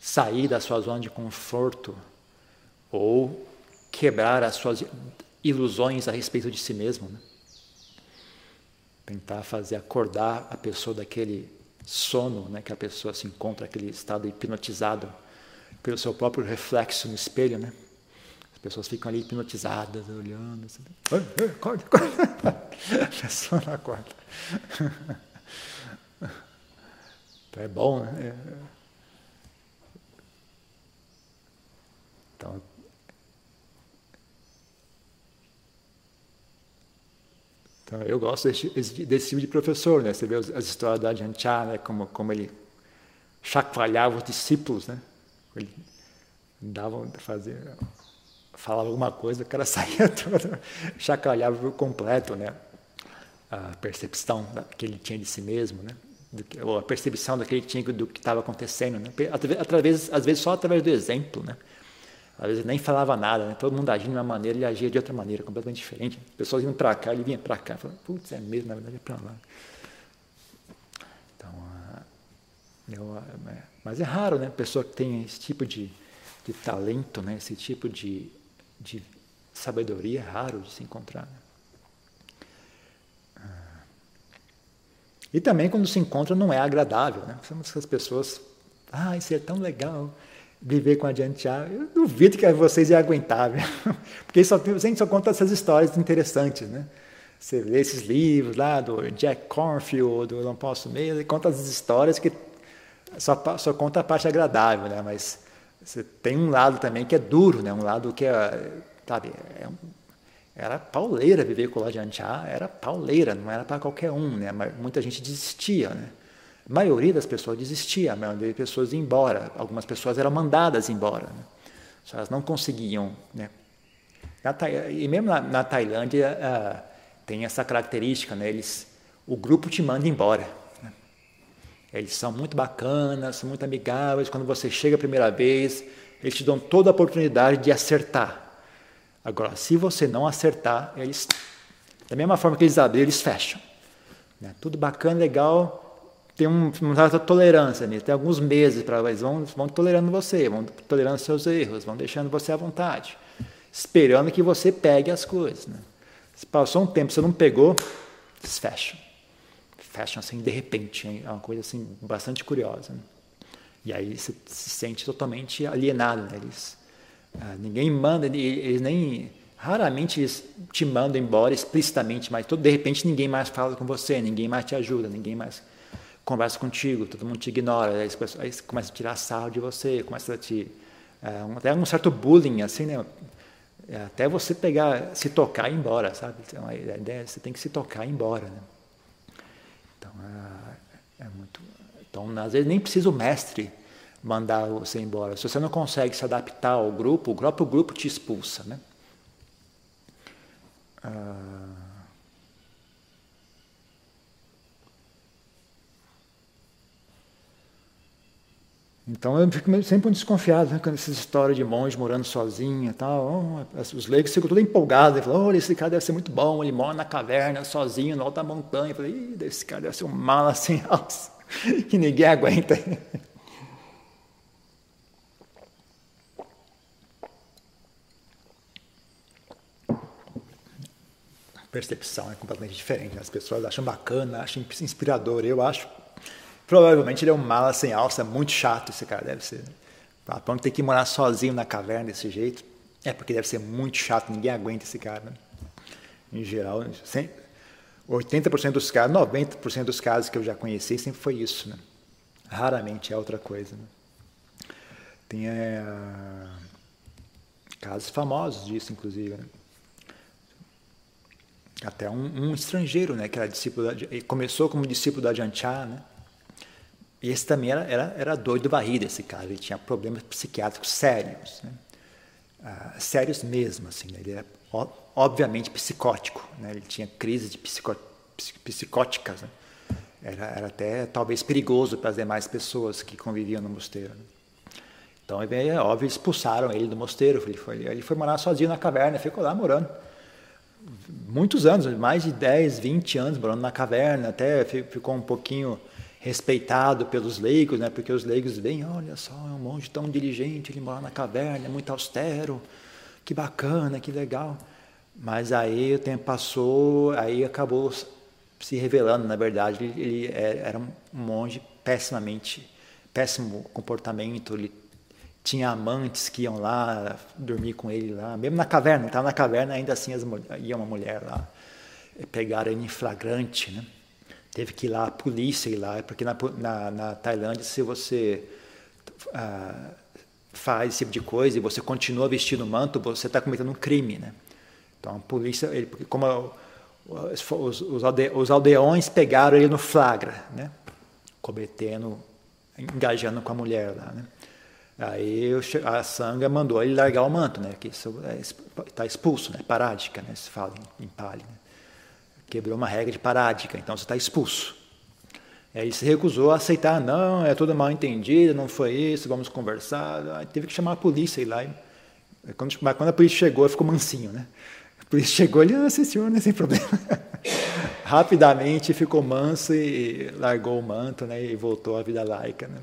Sair da sua zona de conforto ou quebrar as suas ilusões a respeito de si mesmo. Né? Tentar fazer acordar a pessoa daquele sono né, que a pessoa se encontra, aquele estado hipnotizado pelo seu próprio reflexo no espelho, né? pessoas ficam ali hipnotizadas, olhando. Assim, acorda, acorda. A pessoa não acorda. Então é bom, né? É. Então, então eu gosto desse, desse, tipo de professor, né? Você vê as, as histórias da Ajahn Chah, né? como, como ele chacoalhava os discípulos, né? Ele dava, fazia, falava alguma coisa, o cara saía todo, chacoalhava por completo, né? A percepção que ele tinha de si mesmo, né? Que, ou a percepção daquele tinha do que estava acontecendo, né? Através, às vezes só através do exemplo, né? Às vezes nem falava nada, né? todo mundo agia de uma maneira, ele agia de outra maneira, completamente diferente. As pessoas iam para cá, ele vinha para cá, falando, putz, é mesmo, na verdade é para lá. Então, eu, mas é raro, né? Pessoa que tem esse tipo de, de talento, né? Esse tipo de, de sabedoria é raro de se encontrar. Né? E também quando se encontra não é agradável, né? São essas pessoas, ah, isso é tão legal viver com a Jantia. Eu duvido que vocês iam aguentar, viu? porque só, a gente só conta essas histórias interessantes, né? Você lê esses livros lá do Jack Cornfield, do Não Posso Mesmo, e conta as histórias que só, só conta a parte agradável, né? Mas você tem um lado também que é duro, né? Um lado que é, sabe, é um, era pauleira viver com o Lajanchá, era pauleira, não era para qualquer um, né? Muita gente desistia, né? A maioria das pessoas desistia, a maioria das pessoas ia embora. Algumas pessoas eram mandadas embora. Né? Elas não conseguiam. Né? e mesmo na, na Tailândia uh, tem essa característica, né? Eles, o grupo te manda embora. Né? Eles são muito bacanas, são muito amigáveis. Quando você chega a primeira vez, eles te dão toda a oportunidade de acertar. Agora, se você não acertar, eles, da mesma forma que eles abrem, eles fecham. Né? Tudo bacana, legal, tem um, uma certa tolerância nisso. Tem alguns meses para eles vão, vão tolerando você, vão tolerando seus erros, vão deixando você à vontade, esperando que você pegue as coisas. Né? Se passou um tempo, você não pegou, eles Fecham assim de repente, é uma coisa assim bastante curiosa. Né? E aí você se sente totalmente alienado. Né? Eles, ah, ninguém manda, eles nem. Raramente eles te mandam embora explicitamente, mas todo, de repente ninguém mais fala com você, ninguém mais te ajuda, ninguém mais conversa contigo, todo mundo te ignora, aí, aí começa a tirar sarro de você, começa a te. Um, até um certo bullying, assim, né? É, até você pegar, se tocar e ir embora, sabe? Então, a ideia é você tem que se tocar e ir embora, né? Então, é, é muito. Então, às vezes nem precisa o mestre mandar você embora. Se você não consegue se adaptar ao grupo, o próprio grupo te expulsa, né? Ah... Então eu fico sempre muito desconfiado né, com essas histórias de monge morando sozinho e tal. Os leigos ficam todos empolgados. Falam, olha, esse cara deve ser muito bom, ele mora na caverna, sozinho, no alto da montanha. Eu falei, esse cara deve ser um mala sem alça, que ninguém aguenta. percepção é completamente diferente. Né? As pessoas acham bacana, acham inspirador. Eu acho, provavelmente ele é um mala sem alça, muito chato esse cara, deve ser. Para não ter que morar sozinho na caverna desse jeito, é porque deve ser muito chato, ninguém aguenta esse cara. Né? Em geral, 80% dos casos, 90% dos casos que eu já conheci sempre foi isso. Né? Raramente é outra coisa. Né? Tem é, casos famosos disso, inclusive. Né? até um, um, estrangeiro, né, que era discípulo, da, começou como discípulo da Janchá, né, e esse também era, era, era doido barriga, esse cara, ele tinha problemas psiquiátricos sérios, né, ah, sérios mesmo, assim, né, ele era obviamente psicótico, né, ele tinha crises de psicó, psicóticas, né, era, era até talvez perigoso para as demais pessoas que conviviam no mosteiro. Né. Então, é óbvio, expulsaram ele do mosteiro, ele foi, ele foi morar sozinho na caverna, ficou lá morando muitos anos, mais de 10, 20 anos morando na caverna, até ficou um pouquinho respeitado pelos leigos, né? porque os leigos veem, olha só, é um monge tão diligente, ele mora na caverna, é muito austero, que bacana, que legal. Mas aí o tempo passou, aí acabou se revelando, na verdade, ele era um monge pessimamente, péssimo comportamento, ele tinha amantes que iam lá dormir com ele lá, mesmo na caverna, estava na caverna, ainda assim as, ia uma mulher lá, pegaram ele em flagrante, né? Teve que ir lá a polícia ir lá, porque na, na, na Tailândia, se você ah, faz esse tipo de coisa e você continua vestindo manto, você está cometendo um crime, né? Então a polícia, ele, como os, os, alde, os aldeões pegaram ele no flagra, né? Cometendo, engajando com a mulher lá, né? Aí a sanga mandou ele largar o manto, né? Que isso está é, expulso, né? Parádica, né? Se fala em, em Pali, né? Quebrou uma regra de parádica, então você está expulso. Ele se recusou a aceitar, não, é tudo mal entendido, não foi isso, vamos conversar. Aí teve que chamar a polícia e lá. Quando, quando a polícia chegou, ficou mansinho, né? A polícia chegou, ele, ah, senhor, não é sem problema. Rapidamente ficou manso e largou o manto, né? E voltou à vida laica, né?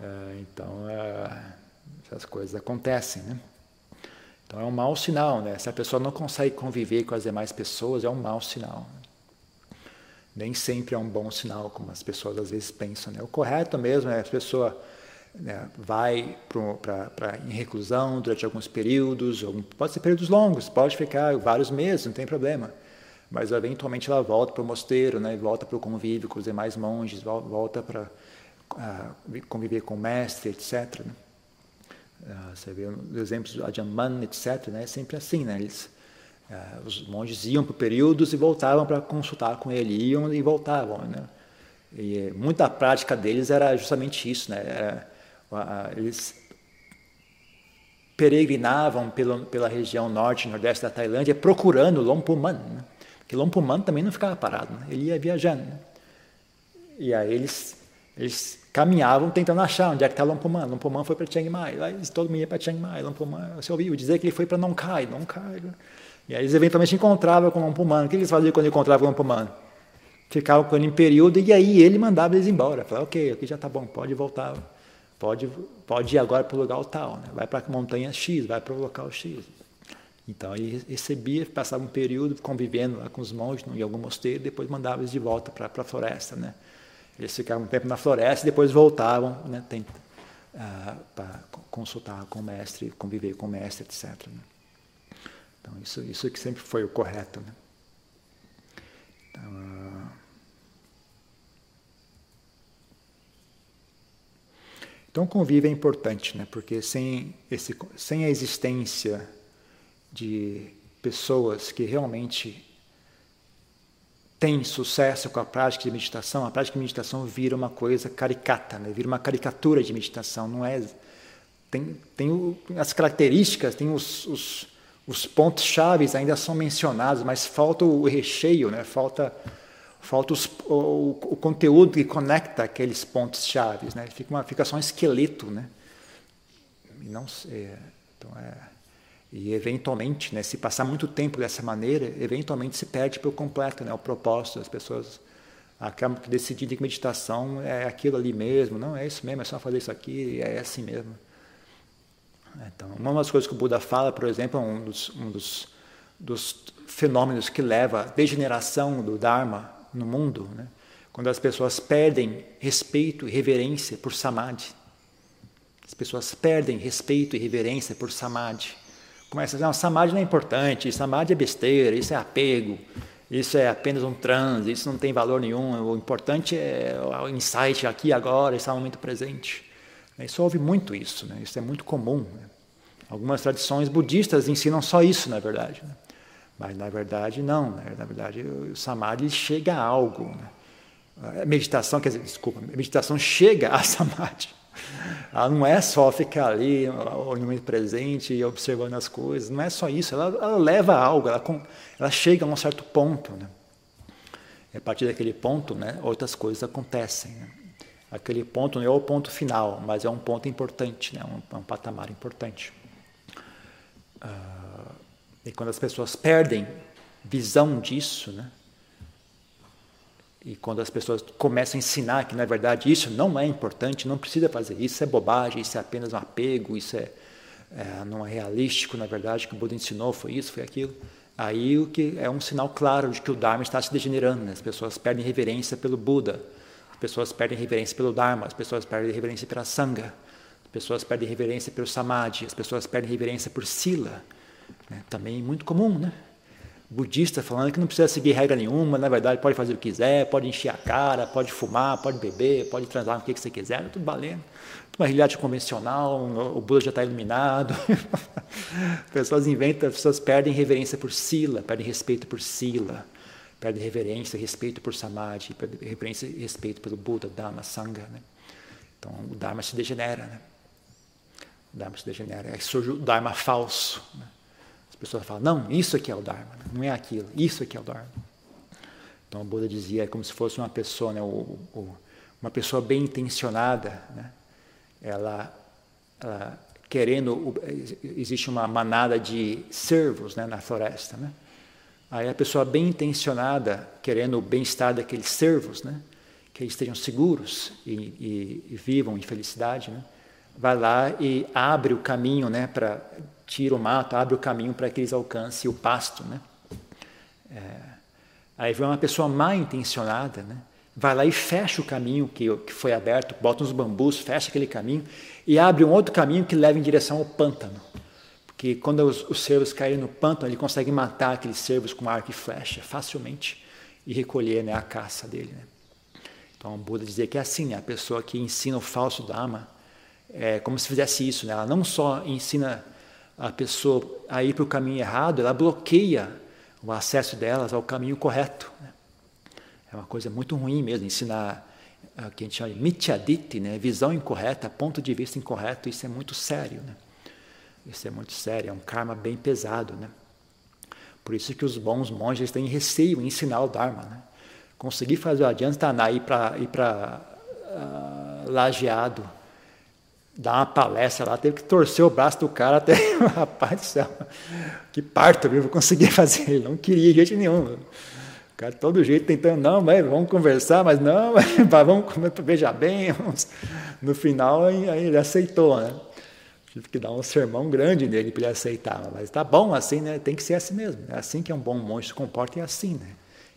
É, então, é, essas coisas acontecem, né? Então é um mau sinal, né? Se a pessoa não consegue conviver com as demais pessoas, é um mau sinal. Nem sempre é um bom sinal, como as pessoas às vezes pensam. Né? O correto mesmo é a pessoa né, vai para em reclusão durante alguns períodos, ou pode ser períodos longos, pode ficar vários meses, não tem problema. Mas eventualmente ela volta para o mosteiro, né, volta para o convívio com os demais monges, volta para uh, conviver com o mestre, etc. Né? Uh, você vê os exemplos do Ajahn etc. Né? É sempre assim, né? Eles, uh, os monges iam por períodos e voltavam para consultar com ele, iam e voltavam, né? E muita prática deles era justamente isso, né? Era, uh, eles peregrinavam pelo, pela região norte e nordeste da Tailândia procurando Lompuman, né? porque Lompuman também não ficava parado, né? ele ia viajando. Né? E aí eles, eles caminhavam tentando achar onde é que está Lompoman. Lompoman foi para Chiang Mai. Todo mundo ia para Chiang Mai. Lompoman, você ouviu dizer que ele foi para Nong Khai. Nong Khai. Né? E aí eles eventualmente encontravam com Lompoman. O que eles faziam quando encontravam com Lompoman? Ficavam com ele em período e aí ele mandava eles embora. Falava, ok, aqui já está bom, pode voltar. Pode, pode ir agora para o lugar tal. Né? Vai para a montanha X, vai para o local X. Então ele recebia, passava um período convivendo lá com os monges em algum mosteiro, depois mandava eles de volta para a floresta, né? Eles ficavam um tempo na floresta e depois voltavam né, ah, para consultar com o mestre, conviver com o mestre, etc. Né? Então, isso, isso que sempre foi o correto. Né? Então, uh... então, convívio é importante, né? porque sem, esse, sem a existência de pessoas que realmente tem sucesso com a prática de meditação, a prática de meditação vira uma coisa caricata, né? vira uma caricatura de meditação, não é? Tem, tem o, as características, tem os, os, os pontos chaves ainda são mencionados, mas falta o recheio, né? falta, falta os, o, o, conteúdo que conecta aqueles pontos chaves, né? fica, uma, fica só um esqueleto. Né? Não, é, então é, e eventualmente, né, se passar muito tempo dessa maneira, eventualmente se perde por completo né, o propósito das pessoas. Acabam decidindo que meditação é aquilo ali mesmo, não é isso mesmo, é só fazer isso aqui, é assim mesmo. Então, uma das coisas que o Buda fala, por exemplo, é um dos, um dos, dos fenômenos que leva à degeneração do Dharma no mundo, né? quando as pessoas perdem respeito e reverência por Samadhi. As pessoas perdem respeito e reverência por Samadhi começa a dizer, não, samadhi não é importante, samadhi é besteira, isso é apego, isso é apenas um transe, isso não tem valor nenhum, o importante é o insight aqui agora, esse momento presente. Isso ouve muito isso, né? isso é muito comum. Né? Algumas tradições budistas ensinam só isso, na verdade. Né? Mas, na verdade, não. Né? Na verdade, o samadhi chega a algo. Né? A meditação, quer dizer, desculpa, a meditação chega a samadhi. Ela não é só ficar ali no momento presente e observando as coisas, não é só isso, ela, ela leva algo, ela, ela, chega a um certo ponto. Né? E a partir daquele ponto, né, outras coisas acontecem. Né? Aquele ponto não é o ponto final, mas é um ponto importante, né? um, um patamar importante. Uh, e quando as pessoas perdem visão disso, né? E quando as pessoas começam a ensinar que, na verdade, isso não é importante, não precisa fazer isso, é bobagem, isso é apenas um apego, isso é, é, não é realístico, na verdade, que o Buda ensinou foi isso, foi aquilo. Aí o que é um sinal claro de que o Dharma está se degenerando. Né? As pessoas perdem reverência pelo Buda, as pessoas perdem reverência pelo Dharma, as pessoas perdem reverência pela Sangha, as pessoas perdem reverência pelo samadhi, as pessoas perdem reverência por sila, né? também muito comum, né? Budista falando que não precisa seguir regra nenhuma, na verdade pode fazer o que quiser, pode encher a cara, pode fumar, pode beber, pode transar o que você quiser, tudo valendo. Uma realidade convencional, o Buda já está iluminado. pessoas inventam, as pessoas perdem reverência por sila, perdem respeito por sila, perdem reverência, respeito por samadhi, perdem reverência e respeito pelo Buda, Dhamma, Sangha. Né? Então o Dharma se degenera. Né? O Dharma se degenera. Aí surge o Dharma falso. Né? As pessoas falam, não, isso aqui é o Dharma, não é aquilo, isso aqui é o Dharma. Então o Buda dizia, é como se fosse uma pessoa, né, o, o, uma pessoa bem intencionada, né, ela, ela, querendo, existe uma manada de cervos né, na floresta, né? Aí a pessoa bem intencionada, querendo o bem-estar daqueles cervos, né, que eles estejam seguros e, e, e vivam em felicidade, né, vai lá e abre o caminho né, para tira o mato, abre o caminho para que eles alcancem o pasto. Né? É, aí vem uma pessoa mal intencionada, né? vai lá e fecha o caminho que, que foi aberto, bota uns bambus, fecha aquele caminho e abre um outro caminho que leva em direção ao pântano. Porque quando os, os cervos caírem no pântano, ele consegue matar aqueles cervos com arco e flecha facilmente e recolher né, a caça dele. Né? Então o Buda dizia que é assim, né? a pessoa que ensina o falso Dharma, é como se fizesse isso. Né? Ela não só ensina a pessoa a ir para o caminho errado, ela bloqueia o acesso delas ao caminho correto. Né? É uma coisa muito ruim mesmo, ensinar o que a gente chama de mityaditi, né? visão incorreta, ponto de vista incorreto, isso é muito sério. Né? Isso é muito sério, é um karma bem pesado. Né? Por isso que os bons monges têm receio em ensinar o Dharma. Né? Conseguir fazer o Adhyantana ir para uh, lajeado, dar uma palestra lá, teve que torcer o braço do cara até, rapaz do céu, que parto, viu? Vou conseguir fazer. Ele não queria de jeito nenhum. O cara, todo jeito, tentando, não, mas vamos conversar, mas não, vamos veja bem. Vamos. No final, aí ele aceitou, né? Tive que dar um sermão grande nele para ele aceitar. Mas tá bom assim, né? Tem que ser assim mesmo. É assim que é um bom monge se comporta, é assim, né?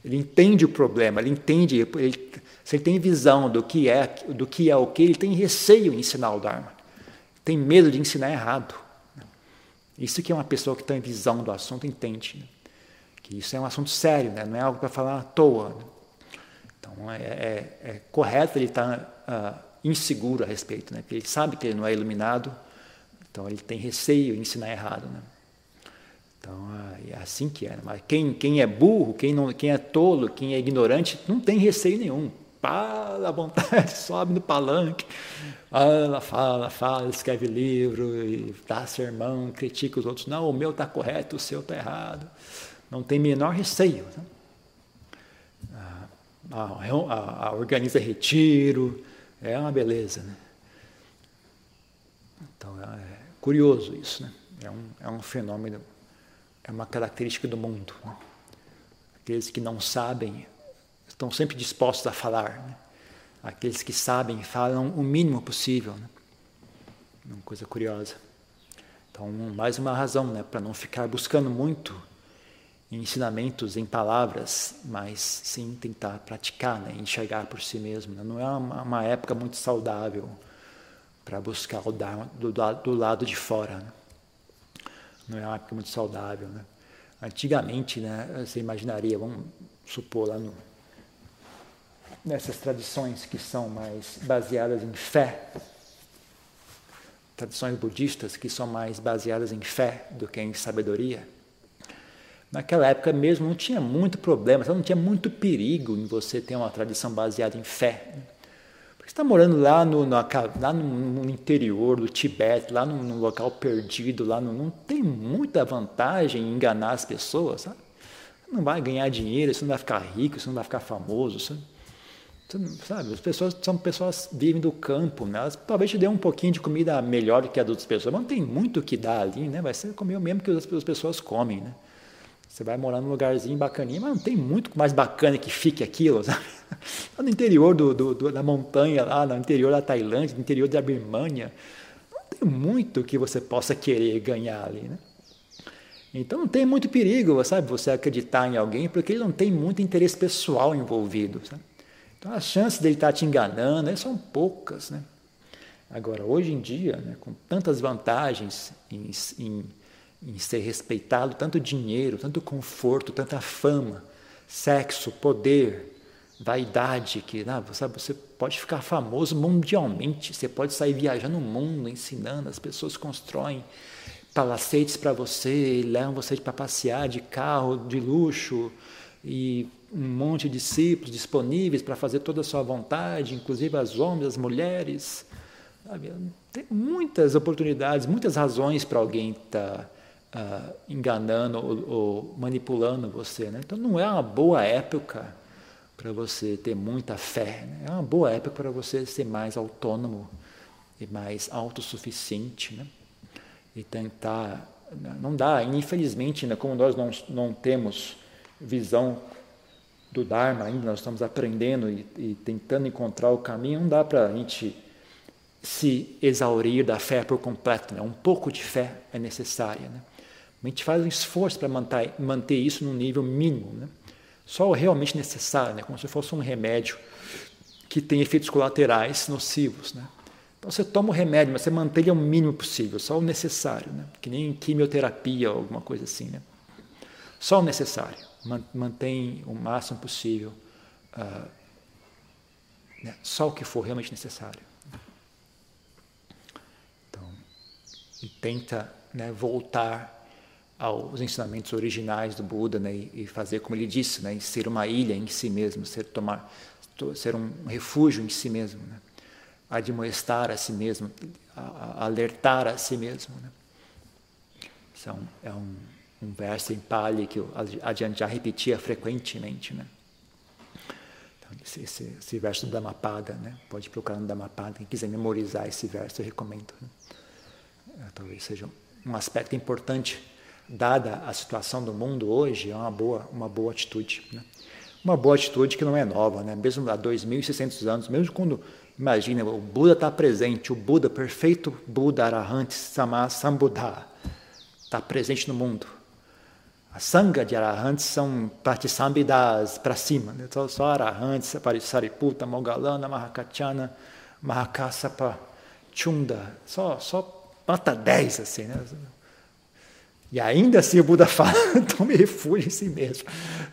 Ele entende o problema, ele entende, ele, se ele tem visão do que é, do que é o que, ele tem receio em ensinar o Dharma. Tem medo de ensinar errado. Isso que é uma pessoa que tem visão do assunto entende. Né? Que isso é um assunto sério, né? não é algo para falar à toa. Né? Então é, é, é, correto ele estar uh, inseguro a respeito, né? porque ele sabe que ele não é iluminado, então ele tem receio em ensinar errado. Né? Então, é assim que é. Mas quem, quem é burro, quem, não, quem é tolo, quem é ignorante, não tem receio nenhum. Fala à vontade, sobe no palanque, fala, fala, fala, escreve livro, e dá sermão, critica os outros. Não, o meu está correto, o seu está errado. Não tem menor receio. Né? A, a, a, organiza retiro, é uma beleza. Né? Então, é curioso isso. Né? É, um, é um fenômeno é uma característica do mundo. Né? Aqueles que não sabem estão sempre dispostos a falar. Né? Aqueles que sabem falam o mínimo possível. Né? Uma coisa curiosa. Então, mais uma razão né, para não ficar buscando muito ensinamentos em palavras, mas sim tentar praticar, né, enxergar por si mesmo. Né? Não é uma, uma, época muito saudável para buscar o Dharma do, do lado de fora. Né? não é uma época muito saudável. Né? Antigamente, né, você imaginaria, vamos supor lá no, nessas tradições que são mais baseadas em fé, tradições budistas que são mais baseadas em fé do que em sabedoria. Naquela época mesmo não tinha muito problema, não tinha muito perigo em você ter uma tradição baseada em fé está morando lá no, no, lá no, interior do Tibete, lá num, num local perdido, lá no, não tem muita vantagem em enganar as pessoas, sabe? Você não vai ganhar dinheiro, você não vai ficar rico, você não vai ficar famoso, sabe? Sabe? As pessoas são pessoas vivem do campo, né? Elas talvez te dê um pouquinho de comida melhor do que a das outras pessoas, mas não tem muito o que dar ali, né? Vai ser comer o mesmo que as pessoas comem, né? Você vai morar num lugarzinho bacaninho, mas não tem muito mais bacana que fique aquilo, sabe? No interior do, do, do, da montanha, lá no interior da Tailândia, no interior da Birmania, não tem muito que você possa querer ganhar ali, né? Então não tem muito perigo, sabe, você acreditar em alguém, porque ele não tem muito interesse pessoal envolvido, sabe? Então as chances dele estar te enganando são poucas, né? Agora, hoje em dia, né, com tantas vantagens em, em, em ser respeitado, tanto dinheiro, tanto conforto, tanta fama, sexo, poder, vaidade, que não, sabe, você pode ficar famoso mundialmente, você pode sair viajando o mundo, ensinando, as pessoas constroem palacetes para você, levam você para passear de carro de luxo e um monte de discípulos disponíveis para fazer toda a sua vontade, inclusive as homens, as mulheres. Sabe? Tem muitas oportunidades, muitas razões para alguém estar tá, uh, enganando ou, ou, manipulando você. Né? Então não é uma boa época para você ter muita fé. Né? É uma boa época para você ser mais autônomo e mais autossuficiente. Né? E tentar. Né? Não dá, infelizmente, né, como nós não, não temos visão do Dharma ainda, nós estamos aprendendo e, e tentando encontrar o caminho, não dá para a gente se exaurir da fé por completo. Né? Um pouco de fé é necessária. Né? A gente faz um esforço para manter, manter isso num nível mínimo. Né? Só o realmente necessário, né? como se fosse um remédio que tem efeitos colaterais nocivos. Né? Então você toma o remédio, mas você mantém ele o mínimo possível, só o necessário, né? que nem quimioterapia ou alguma coisa assim. Né? Só o necessário, mantém o máximo possível, uh, né? só o que for realmente necessário. Então, e tenta né, voltar aos ensinamentos originais do Buda né, e fazer como ele disse, né, ser uma ilha em si mesmo, ser tomar, ser um refúgio em si mesmo, né, admoestar a si mesmo, alertar a si mesmo. Né. Isso é um, um verso em Pali que Ajahn já repetia frequentemente. Né. Então, esse, esse, esse, verso do Dhammapada, né, pode procurar no Dhammapada, quem quiser memorizar esse verso eu recomendo. Né. É, talvez seja um aspecto importante dada a situação do mundo hoje, é uma boa, uma boa atitude. Né? Uma boa atitude que não é nova, né? mesmo há 2.600 anos, mesmo quando, imagina, o Buda está presente, o Buda, perfeito Buda Arahant Sama Sambuddha, está presente no mundo. A Sangha de Arahants são Pratisambhidas para cima, né? só, só Arahants, Sariputta, Mogalana, Mahakachana, Mahakasapa, Chunda, só, só nota 10 assim, né? E ainda assim o Buda fala: tome refúgio em si mesmo,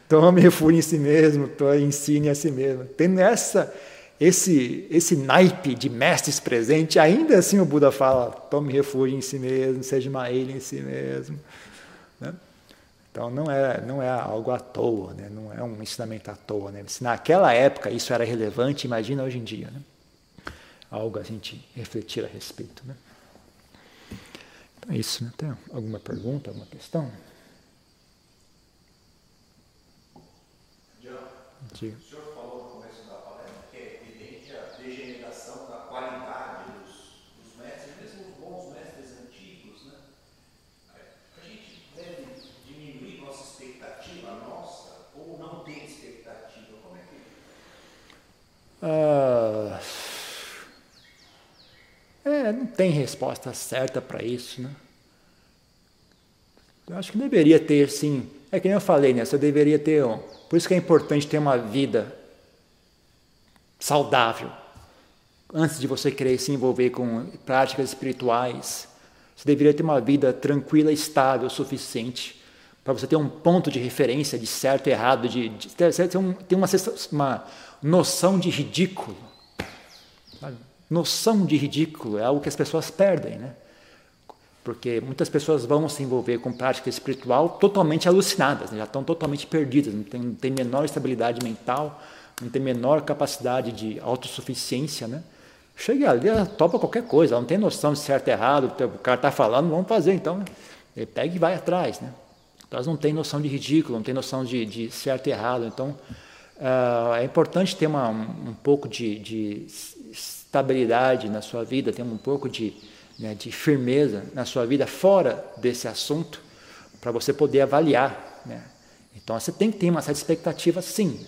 tome refúgio em si mesmo, ensine a si mesmo. Tendo essa, esse, esse naipe de mestres presente, ainda assim o Buda fala: tome refúgio em si mesmo, seja uma ilha em si mesmo. Então não é, não é algo à toa, né? não é um ensinamento à toa. Né? Se naquela época isso era relevante, imagina hoje em dia. Né? Algo a gente refletir a respeito. Né? Então é isso, né? Tem alguma pergunta, alguma questão? John, Diga. o senhor falou no começo da palestra que é evidente a degeneração da qualidade dos, dos mestres, mesmo os bons mestres antigos, né? A gente deve diminuir nossa expectativa, nossa, ou não tem expectativa? Como é que. Ah. É, não tem resposta certa para isso, né? Eu acho que deveria ter, sim. É que nem eu falei, né? Você deveria ter. Um, por isso que é importante ter uma vida saudável. Antes de você querer se envolver com práticas espirituais, você deveria ter uma vida tranquila, estável, suficiente para você ter um ponto de referência de certo e errado, de, de ter, um, ter uma, uma noção de ridículo. Noção de ridículo é algo que as pessoas perdem, né? Porque muitas pessoas vão se envolver com prática espiritual totalmente alucinadas, né? já estão totalmente perdidas, não tem, não tem menor estabilidade mental, não tem menor capacidade de autossuficiência, né? Chega ali, ela topa qualquer coisa, ela não tem noção de certo e errado, o cara está falando, vamos fazer então. Né? Ele pega e vai atrás, né? Então elas não têm noção de ridículo, não têm noção de, de certo e errado. Então uh, é importante ter uma, um, pouco de, de estabilidade na sua vida, tem um pouco de, né, de firmeza na sua vida fora desse assunto, para você poder avaliar. Né? Então você tem que ter uma certa expectativa, sim.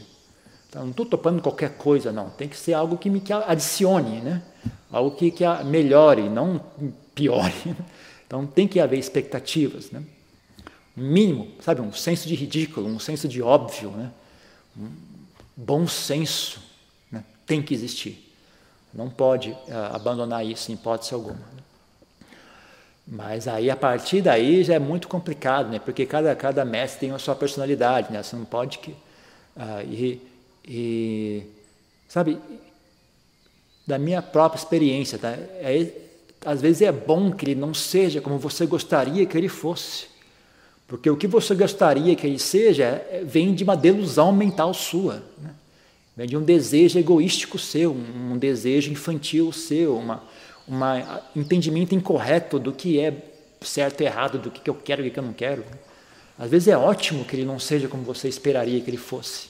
Então, não estou topando qualquer coisa, não. Tem que ser algo que me que adicione, né? algo que, que melhore, não piore. Então tem que haver expectativas. Né? Mínimo, sabe, um senso de ridículo, um senso de óbvio, né? um bom senso né? tem que existir. Não pode uh, abandonar isso em hipótese alguma. Né? Mas aí, a partir daí, já é muito complicado, né? porque cada, cada mestre tem a sua personalidade, né? você não pode... Que, uh, e, e, sabe, da minha própria experiência, tá? é, às vezes é bom que ele não seja como você gostaria que ele fosse. Porque o que você gostaria que ele seja é, vem de uma delusão mental sua. Né? Vem de um desejo egoístico seu, um, desejo infantil seu, uma, um entendimento incorreto do que é certo e errado, do que eu quero e o que eu não quero. Às vezes é ótimo que ele não seja como você esperaria que ele fosse.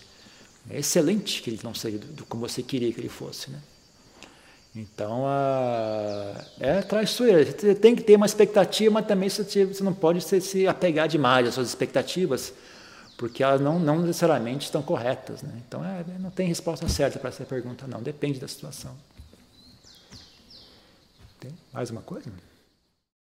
É excelente que ele não seja do, do como você queria que ele fosse. Né? Então, a, é traiçoeira. Você tem que ter uma expectativa, mas também você, você não pode se, se apegar demais às suas expectativas, porque elas não, não necessariamente estão corretas. Né? Então, é, não tem resposta certa para essa pergunta, não. Depende da situação. Tem mais uma coisa?